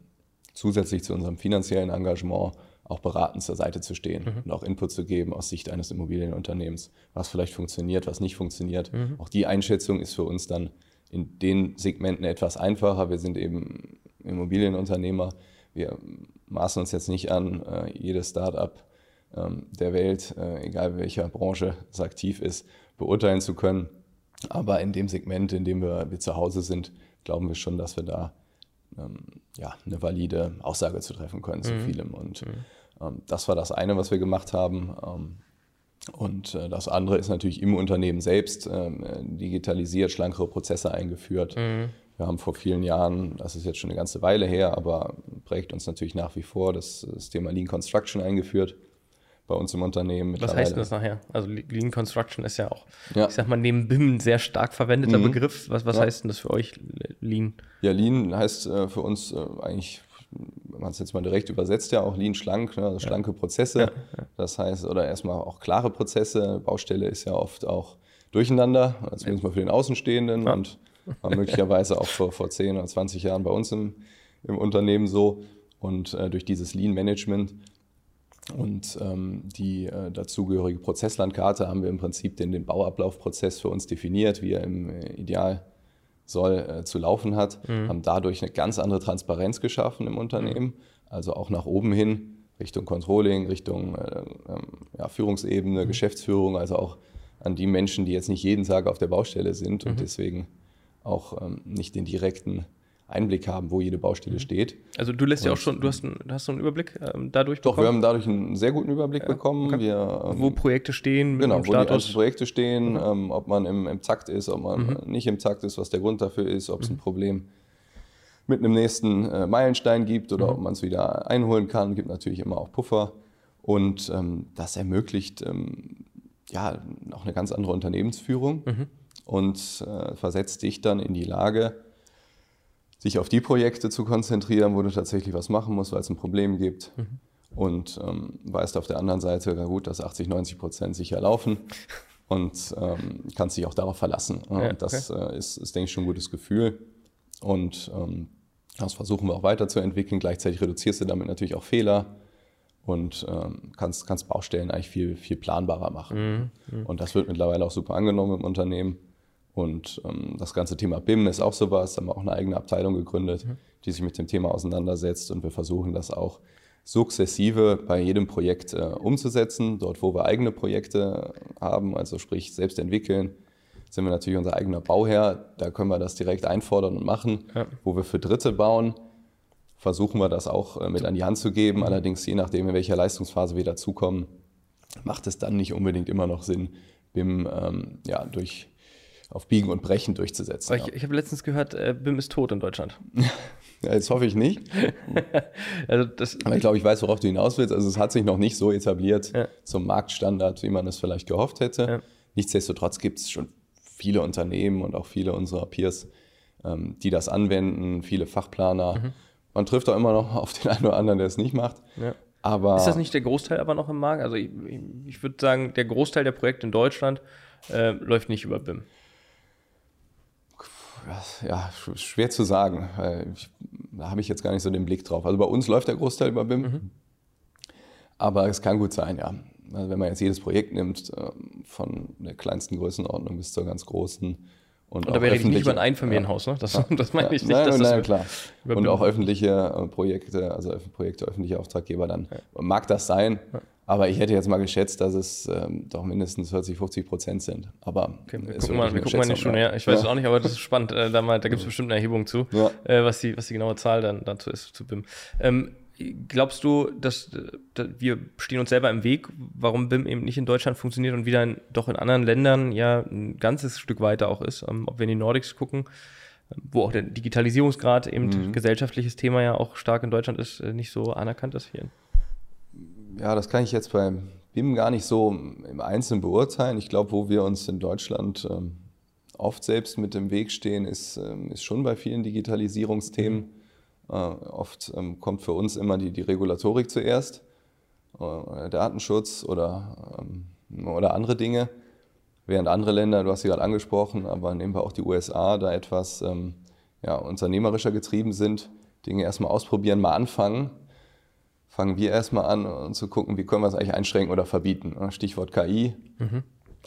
zusätzlich zu unserem finanziellen Engagement auch beratend zur Seite zu stehen mhm. und auch Input zu geben aus Sicht eines Immobilienunternehmens, was vielleicht funktioniert, was nicht funktioniert. Mhm. Auch die Einschätzung ist für uns dann in den Segmenten etwas einfacher. Wir sind eben Immobilienunternehmer. Wir maßen uns jetzt nicht an, äh, jedes Start-up ähm, der Welt, äh, egal welcher Branche es aktiv ist, beurteilen zu können. Aber in dem Segment, in dem wir, wir zu Hause sind, glauben wir schon, dass wir da ähm, ja, eine valide Aussage zu treffen können zu mhm. vielem. Und mhm. ähm, das war das eine, was wir gemacht haben. Und äh, das andere ist natürlich im Unternehmen selbst ähm, digitalisiert, schlankere Prozesse eingeführt. Mhm. Wir haben vor vielen Jahren, das ist jetzt schon eine ganze Weile her, aber prägt uns natürlich nach wie vor, das, das Thema Lean Construction eingeführt bei uns im Unternehmen. Was heißt denn das nachher? Also Lean Construction ist ja auch, ja. ich sag mal, neben BIM ein sehr stark verwendeter mhm. Begriff. Was, was ja. heißt denn das für euch, Lean? Ja, Lean heißt äh, für uns äh, eigentlich, wenn man es jetzt mal direkt übersetzt, ja auch Lean schlank, ne? also schlanke ja. Prozesse. Das heißt, oder erstmal auch klare Prozesse. Baustelle ist ja oft auch durcheinander, zumindest mal für den Außenstehenden und war möglicherweise auch vor, vor 10 oder 20 Jahren bei uns im, im Unternehmen so. Und äh, durch dieses Lean Management und ähm, die äh, dazugehörige Prozesslandkarte haben wir im Prinzip den, den Bauablaufprozess für uns definiert, wie er im äh, Ideal soll äh, zu laufen hat, mhm. haben dadurch eine ganz andere Transparenz geschaffen im Unternehmen, mhm. also auch nach oben hin, Richtung Controlling, Richtung äh, ähm, ja, Führungsebene, mhm. Geschäftsführung, also auch an die Menschen, die jetzt nicht jeden Tag auf der Baustelle sind und mhm. deswegen auch ähm, nicht den direkten Einblick haben, wo jede Baustelle mhm. steht. Also du lässt und, ja auch schon, du hast, einen, hast du einen Überblick ähm, dadurch Doch, bekommen? wir haben dadurch einen sehr guten Überblick ja, bekommen. Okay. Wir, ähm, wo Projekte stehen, genau, wo Status. die Projekte stehen, mhm. ähm, ob man im, im, Takt ist, ob man mhm. nicht im Takt ist, was der Grund dafür ist, ob es ein mhm. Problem mit einem nächsten äh, Meilenstein gibt oder mhm. ob man es wieder einholen kann. Gibt natürlich immer auch Puffer und ähm, das ermöglicht ähm, ja auch eine ganz andere Unternehmensführung mhm. und äh, versetzt dich dann in die Lage, sich auf die Projekte zu konzentrieren, wo du tatsächlich was machen musst, weil es ein Problem gibt. Mhm. und ähm, weißt auf der anderen Seite, na gut, dass 80, 90 Prozent sicher laufen und ähm, kannst dich auch darauf verlassen. Ja, und das okay. äh, ist, ist, denke ich, schon ein gutes Gefühl. Und ähm, das versuchen wir auch weiterzuentwickeln. Gleichzeitig reduzierst du damit natürlich auch Fehler und ähm, kannst, kannst Baustellen eigentlich viel, viel planbarer machen. Mhm, mhm. Und das wird mittlerweile auch super angenommen im Unternehmen. Und ähm, das ganze Thema BIM ist auch sowas. Da haben wir auch eine eigene Abteilung gegründet, mhm. die sich mit dem Thema auseinandersetzt. Und wir versuchen das auch sukzessive bei jedem Projekt äh, umzusetzen. Dort, wo wir eigene Projekte haben, also sprich selbst entwickeln, sind wir natürlich unser eigener Bauherr. Da können wir das direkt einfordern und machen. Ja. Wo wir für Dritte bauen, versuchen wir das auch äh, mit an die Hand zu geben. Mhm. Allerdings, je nachdem, in welcher Leistungsphase wir dazukommen, macht es dann nicht unbedingt immer noch Sinn, BIM ähm, ja, durch, auf Biegen und Brechen durchzusetzen. Ich, ja. ich habe letztens gehört, äh, BIM ist tot in Deutschland. Ja, jetzt hoffe ich nicht. also das, Aber ich glaube, ich weiß, worauf du hinaus willst. Also es hat sich noch nicht so etabliert ja. zum Marktstandard, wie man es vielleicht gehofft hätte. Nichtsdestotrotz gibt es schon viele Unternehmen und auch viele unserer Peers, ähm, die das anwenden, viele Fachplaner. Mhm. Man trifft auch immer noch auf den einen oder anderen, der es nicht macht. Aber ist das nicht der Großteil aber noch im Markt? Also ich, ich würde sagen, der Großteil der Projekte in Deutschland äh, läuft nicht über BIM ja, schwer zu sagen. Ich, da habe ich jetzt gar nicht so den Blick drauf. Also bei uns läuft der Großteil über BIM. Mhm. Aber es kann gut sein, ja. Also wenn man jetzt jedes Projekt nimmt, ähm, von der kleinsten Größenordnung bis zur ganz großen. Und, und da wäre ich nicht über ein Einfamilienhaus, ne? Das, das meine ich nicht. Nein, nein, klar. Und auch öffentliche äh, Projekte, also Projekte öffentliche Auftraggeber, dann ja. mag das sein. Aber ich hätte jetzt mal geschätzt, dass es ähm, doch mindestens 40, 50 Prozent sind. Aber okay, wir gucken mal, wir gucken mal nicht schon her. Ich weiß es auch nicht, aber das ist spannend. Äh, da da gibt es bestimmt eine Erhebung zu, ja. äh, was, die, was die genaue Zahl dann dazu ist zu BIM. Ähm, glaubst du, dass, dass, wir stehen uns selber im Weg, warum BIM eben nicht in Deutschland funktioniert und wieder in, doch in anderen Ländern ja ein ganzes Stück weiter auch ist? Ähm, ob wir in die Nordics gucken, wo auch der Digitalisierungsgrad eben mhm. gesellschaftliches Thema ja auch stark in Deutschland ist, äh, nicht so anerkannt ist hier ja, das kann ich jetzt beim BIM gar nicht so im Einzelnen beurteilen. Ich glaube, wo wir uns in Deutschland ähm, oft selbst mit dem Weg stehen, ist, ähm, ist schon bei vielen Digitalisierungsthemen. Äh, oft ähm, kommt für uns immer die, die Regulatorik zuerst, äh, Datenschutz oder, oder andere Dinge. Während andere Länder, du hast sie gerade angesprochen, aber nehmen wir auch die USA, da etwas ja, unternehmerischer getrieben sind, Dinge erstmal ausprobieren, mal anfangen fangen wir erstmal an und zu gucken, wie können wir es eigentlich einschränken oder verbieten. Stichwort KI. Mhm.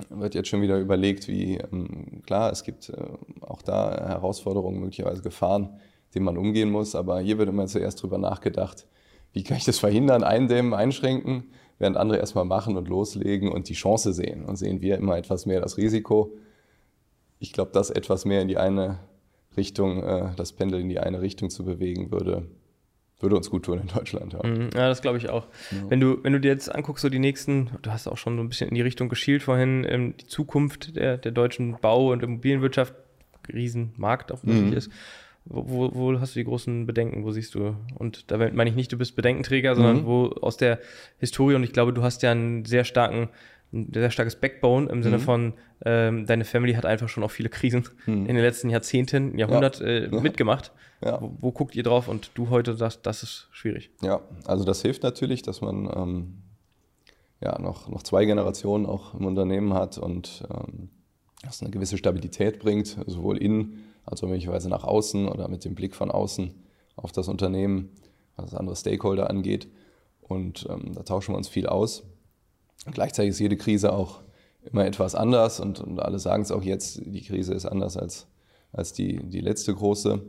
Wird jetzt schon wieder überlegt, wie, ähm, klar, es gibt äh, auch da Herausforderungen, möglicherweise Gefahren, denen man umgehen muss, aber hier wird immer zuerst drüber nachgedacht, wie kann ich das verhindern, eindämmen, einschränken, während andere erstmal machen und loslegen und die Chance sehen. Und sehen wir immer etwas mehr das Risiko. Ich glaube, das etwas mehr in die eine Richtung, äh, das Pendel in die eine Richtung zu bewegen, würde würde uns gut tun in Deutschland. Ja, mhm. ja das glaube ich auch. Ja. Wenn, du, wenn du dir jetzt anguckst, so die nächsten, du hast auch schon so ein bisschen in die Richtung geschielt vorhin, ähm, die Zukunft der, der deutschen Bau- und Immobilienwirtschaft, Riesenmarkt auch natürlich mhm. ist. Wo, wo, hast du die großen Bedenken? Wo siehst du? Und da meine ich nicht, du bist Bedenkenträger, sondern mhm. wo aus der Historie, und ich glaube, du hast ja einen sehr starken ein sehr starkes Backbone im Sinne mhm. von, ähm, deine Family hat einfach schon auch viele Krisen mhm. in den letzten Jahrzehnten, Jahrhundert ja. äh, mitgemacht. Ja. Wo, wo, guckt ihr drauf und du heute sagst, das ist schwierig? Ja, also das hilft natürlich, dass man ähm, ja, noch, noch zwei Generationen auch im Unternehmen hat und ähm, das eine gewisse Stabilität bringt, sowohl innen als auch möglicherweise nach außen oder mit dem Blick von außen auf das Unternehmen, was andere Stakeholder angeht. Und ähm, da tauschen wir uns viel aus. Gleichzeitig ist jede Krise auch immer etwas anders und, und alle sagen es auch jetzt, die Krise ist anders als, als die, die letzte große.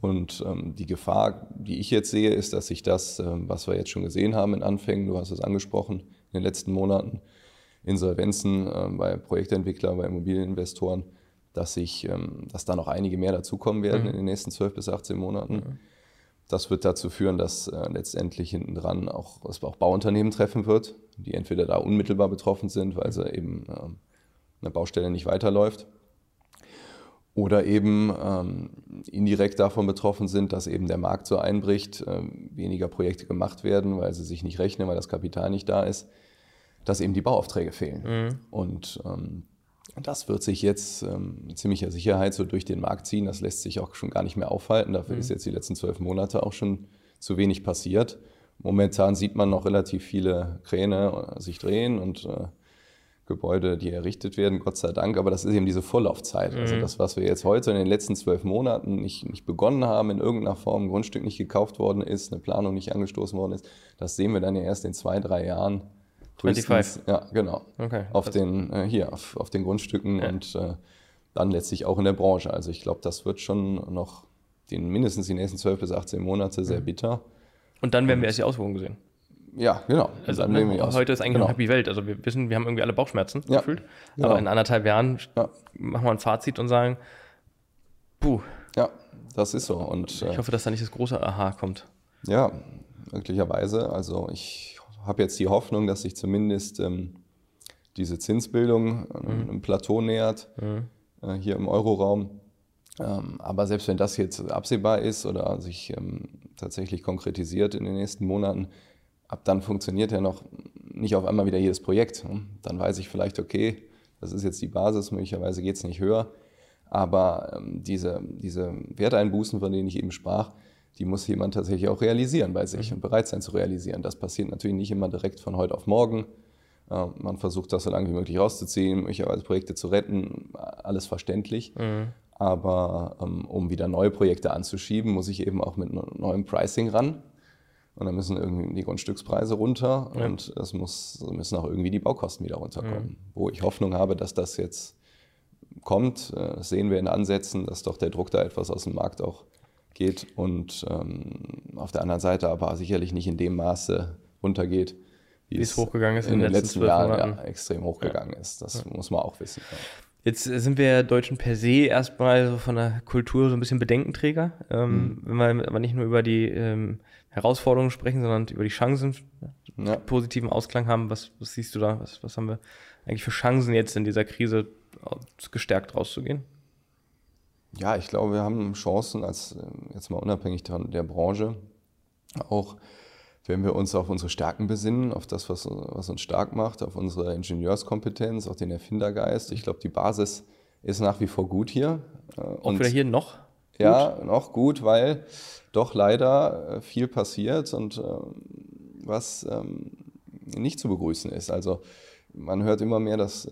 Und ähm, die Gefahr, die ich jetzt sehe, ist, dass sich das, ähm, was wir jetzt schon gesehen haben in Anfängen, du hast es angesprochen, in den letzten Monaten, Insolvenzen ähm, bei Projektentwicklern, bei Immobilieninvestoren, dass, sich, ähm, dass da noch einige mehr dazukommen werden mhm. in den nächsten 12 bis 18 Monaten. Mhm. Das wird dazu führen, dass äh, letztendlich hinten dran auch, es auch Bauunternehmen treffen wird, die entweder da unmittelbar betroffen sind, weil sie eben äh, eine Baustelle nicht weiterläuft, oder eben ähm, indirekt davon betroffen sind, dass eben der Markt so einbricht, äh, weniger Projekte gemacht werden, weil sie sich nicht rechnen, weil das Kapital nicht da ist, dass eben die Bauaufträge fehlen. Mhm. Und ähm, das wird sich jetzt ähm, mit ziemlicher Sicherheit so durch den Markt ziehen. Das lässt sich auch schon gar nicht mehr aufhalten. Dafür mhm. ist jetzt die letzten zwölf Monate auch schon zu wenig passiert. momentan sieht man noch relativ viele Kräne sich drehen und äh, Gebäude, die errichtet werden, Gott sei Dank. Aber das ist eben diese Vorlaufzeit. Also mhm. Also das, was wir jetzt heute in den letzten zwölf Monaten nicht, nicht begonnen haben, in irgendeiner Form, ein Grundstück nicht gekauft worden ist, eine Planung nicht angestoßen worden ist, das sehen wir dann ja erst in zwei, drei Jahren. 25. Ja, genau. Okay. Auf den, äh, hier, auf, auf den Grundstücken ja. und äh, dann letztlich auch in der Branche. Also ich glaube, das wird schon noch den, mindestens die nächsten 12 bis 18 Monate sehr mhm. bitter. Und dann werden wir erst die Auswirkungen sehen. Ja, genau. Also ne, heute ist eigentlich genau. eine Happy Welt. Also wir wissen, wir haben irgendwie alle Bauchschmerzen ja, gefühlt. Genau. Aber in anderthalb Jahren ja. machen wir ein Fazit und sagen, puh. Ja, das ist so. Und, ich äh, hoffe, dass da nicht das große Aha kommt. Ja, möglicherweise. Also ich habe jetzt die Hoffnung, dass sich zumindest ähm, diese Zinsbildung ähm, mhm. einem Plateau nähert, mhm. äh, hier im Euroraum. Ähm, aber selbst wenn das jetzt absehbar ist oder sich ähm, tatsächlich konkretisiert in den nächsten Monaten, ab dann funktioniert ja noch nicht auf einmal wieder jedes Projekt. Dann weiß ich vielleicht, okay, das ist jetzt die Basis, möglicherweise geht es nicht höher. Aber ähm, diese, diese Werteinbußen, von denen ich eben sprach, die muss jemand tatsächlich auch realisieren bei sich mhm. und bereit sein zu realisieren. Das passiert natürlich nicht immer direkt von heute auf morgen. Äh, man versucht das so lange wie möglich rauszuziehen, möglicherweise Projekte zu retten, alles verständlich. Mhm. Aber ähm, um wieder neue Projekte anzuschieben, muss ich eben auch mit neuem Pricing ran. Und dann müssen irgendwie die Grundstückspreise runter ja. und es muss, müssen auch irgendwie die Baukosten wieder runterkommen. Ja. Wo ich Hoffnung habe, dass das jetzt kommt, äh, das sehen wir in Ansätzen, dass doch der Druck da etwas aus dem Markt auch geht und ähm, auf der anderen Seite aber sicherlich nicht in dem Maße runtergeht, wie, es hochgegangen ist in, in den letzten, letzten Jahren ja, extrem hochgegangen ja. ist. Das muss man auch wissen. Jetzt sind wir Deutschen per se erstmal so von der Kultur so ein bisschen Bedenkenträger. Ähm, mhm. Wenn wir aber nicht nur über die ähm, Herausforderungen sprechen, sondern über die Chancen, ja. positiven Ausklang haben. Was, was siehst du da? Was, was haben wir eigentlich für Chancen jetzt in dieser Krise gestärkt rauszugehen? Ja, ich glaube, wir haben Chancen, als äh, jetzt mal unabhängig von der Branche, auch wenn wir uns auf unsere Stärken besinnen, auf das, was, was uns stark macht, auf unsere Ingenieurskompetenz, auf den Erfindergeist. Ich glaube, die Basis ist nach wie vor gut hier. Äh, auch Und wieder hier noch? Gut? Ja, noch gut, weil doch leider äh, viel passiert und was ähm, nicht zu begrüßen ist. Also man hört immer mehr das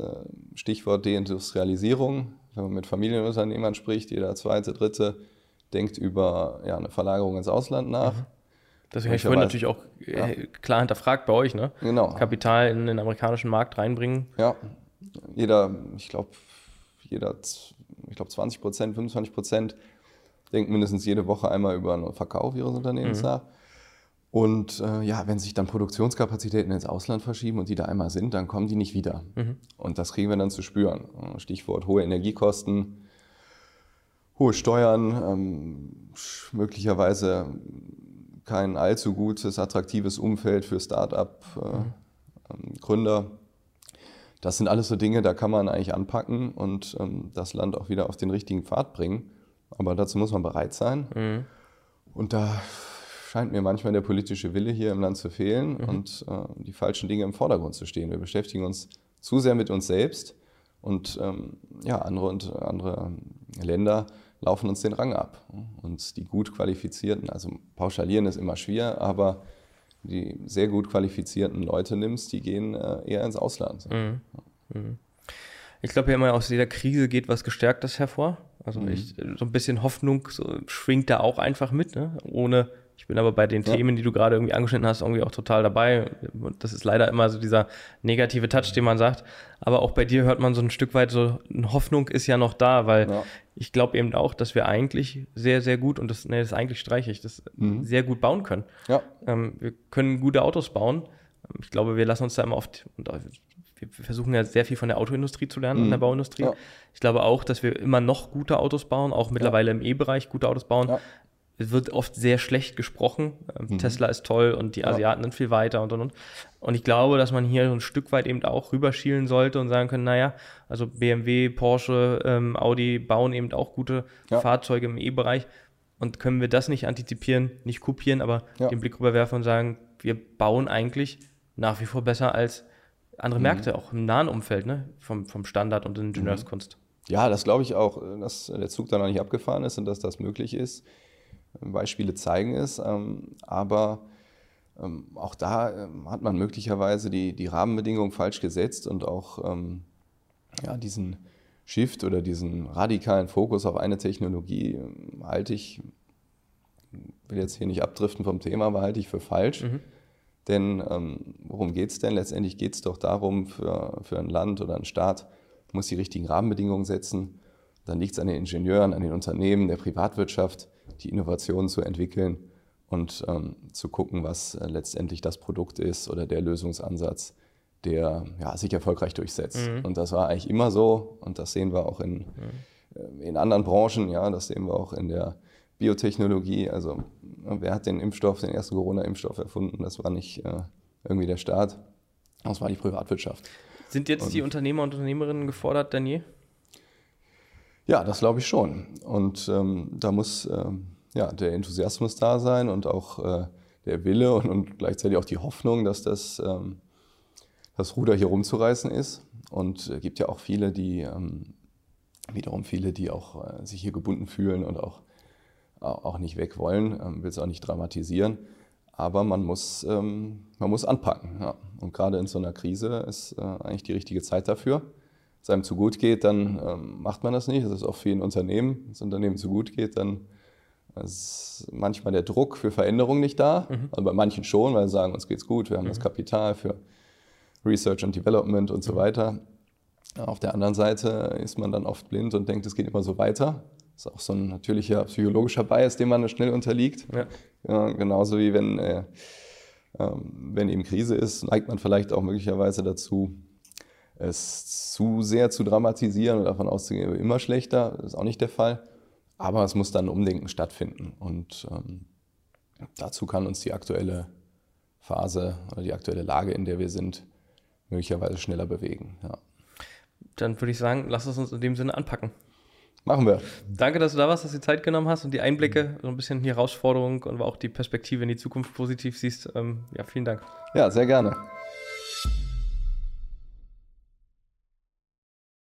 Stichwort Deindustrialisierung wenn man mit Familienunternehmern spricht, jeder zweite, dritte denkt über ja, eine Verlagerung ins Ausland nach. Mhm. Deswegen habe ich vorhin natürlich auch ja. Äh, klar hinterfragt bei euch, ne? Genau. Kapital in den amerikanischen Markt reinbringen. Ja, jeder, ich glaube, jeder, ich glaube 20 Prozent, 25 Prozent denkt mindestens jede Woche einmal über einen Verkauf ihres Unternehmens mhm. nach. Und äh, ja, wenn sich dann Produktionskapazitäten ins Ausland verschieben und die da einmal sind, dann kommen die nicht wieder. Mhm. Und das kriegen wir dann zu spüren. Stichwort hohe Energiekosten, hohe Steuern, ähm, möglicherweise kein allzu gutes, attraktives Umfeld für Start-up-Gründer. Äh, mhm. Das sind alles so Dinge, da kann man eigentlich anpacken und ähm, das Land auch wieder auf den richtigen Pfad bringen. Aber dazu muss man bereit sein. Mhm. Und da scheint mir manchmal der politische Wille hier im Land zu fehlen mhm. und äh, die falschen Dinge im Vordergrund zu stehen. Wir beschäftigen uns zu sehr mit uns selbst und ähm, ja, andere und andere Länder laufen uns den Rang ab. Und die gut qualifizierten, also pauschalieren ist immer schwer, aber die sehr gut qualifizierten Leute nimmst, die gehen äh, eher ins Ausland. Mhm. Mhm. Ich glaube ja immer, aus jeder Krise geht was Gestärktes hervor. Also mhm. ich, so ein bisschen Hoffnung so, schwingt da auch einfach mit, ne? ohne ich bin aber bei den ja. Themen, die du gerade irgendwie angeschnitten hast, irgendwie auch total dabei. Das ist leider immer so dieser negative Touch, den man sagt. Aber auch bei dir hört man so ein Stück weit so, eine Hoffnung ist ja noch da, weil ja. ich glaube eben auch, dass wir eigentlich sehr, sehr gut, und das, nee, das eigentlich streiche ich, das mhm. sehr gut bauen können. Ja. Ähm, wir können gute Autos bauen. Ich glaube, wir lassen uns da immer oft, und wir versuchen ja sehr viel von der Autoindustrie zu lernen, mhm. in der Bauindustrie. Ja. Ich glaube auch, dass wir immer noch gute Autos bauen, auch mittlerweile ja. im E-Bereich gute Autos bauen. Ja es wird oft sehr schlecht gesprochen. Ähm, mhm. Tesla ist toll und die Asiaten ja. sind viel weiter und und und. Und ich glaube, dass man hier so ein Stück weit eben auch rüberschielen sollte und sagen können, naja, also BMW, Porsche, ähm, Audi bauen eben auch gute ja. Fahrzeuge im E-Bereich. Und können wir das nicht antizipieren, nicht kopieren, aber ja. den Blick rüberwerfen und sagen, wir bauen eigentlich nach wie vor besser als andere mhm. Märkte, auch im nahen Umfeld, ne? vom, vom Standard und Ingenieurskunst. Ja, das glaube ich auch, dass der Zug da noch nicht abgefahren ist und dass das möglich ist. Beispiele zeigen es. Ähm, aber ähm, auch da ähm, hat man möglicherweise die, die Rahmenbedingungen falsch gesetzt und auch ja, diesen Shift oder diesen radikalen Fokus auf eine Technologie halte ich, will jetzt hier nicht abdriften vom Thema, aber halte ich für falsch. Mhm. Denn ähm, worum geht es denn? Letztendlich geht es doch darum, für, für ein Land oder einen Staat muss die richtigen Rahmenbedingungen setzen. Dann liegt es an den Ingenieuren, an den Unternehmen, der Privatwirtschaft, die Innovationen zu entwickeln und ähm, zu gucken, was äh, letztendlich das Produkt ist oder der Lösungsansatz, der ja, sich erfolgreich durchsetzt. Mhm. Und das war eigentlich immer so und das sehen wir auch in, mhm. in anderen Branchen, ja, das sehen wir auch in der Biotechnologie. Also wer hat den Impfstoff, den ersten Corona-Impfstoff erfunden? Das war nicht äh, irgendwie der Staat, das war die Privatwirtschaft. Sind jetzt und, die Unternehmer und Unternehmerinnen gefordert, Daniel? Ja, das glaube ich schon. Und ähm, da muss ähm, ja, der Enthusiasmus da sein und auch äh, der Wille und, und, gleichzeitig auch die Hoffnung, dass das, ähm, das Ruder hier rumzureißen ist. Und es gibt ja auch viele, die ähm, wiederum viele, die auch äh, sich hier gebunden fühlen und auch, auch nicht weg wollen, ähm, will es auch nicht dramatisieren. Aber man muss, ähm, man muss anpacken. Ja. Und gerade in so einer Krise ist äh, eigentlich die richtige Zeit dafür. Es einem zu gut geht, dann ähm, macht man das nicht. Das ist auch für ein Unternehmen. Wenn das Unternehmen zu gut geht, dann ist manchmal der Druck für Veränderung nicht da. Mhm. Also bei manchen schon, weil sie sagen, uns geht's gut, wir haben mhm. das Kapital für Research and Development und so mhm. weiter. Auf der anderen Seite ist man dann oft blind und denkt, es geht immer so weiter. Das ist auch so ein natürlicher psychologischer Bias, dem man schnell unterliegt. Ja. Ja, genauso wie wenn, äh, äh, wenn eben Krise ist, neigt man vielleicht auch möglicherweise dazu, es zu sehr zu dramatisieren und davon auszugehen, immer schlechter. Ist auch nicht der Fall. Aber es muss dann ein Umdenken stattfinden. Und ähm, dazu kann uns die aktuelle Phase oder die aktuelle Lage, in der wir sind, möglicherweise schneller bewegen. Ja. Dann würde ich sagen, lass es uns in dem Sinne anpacken. Machen wir. Danke, dass du da warst, dass du die Zeit genommen hast und die Einblicke, so ein bisschen die Herausforderung und auch die Perspektive in die Zukunft positiv siehst. Ähm, ja, vielen Dank. Ja, sehr gerne.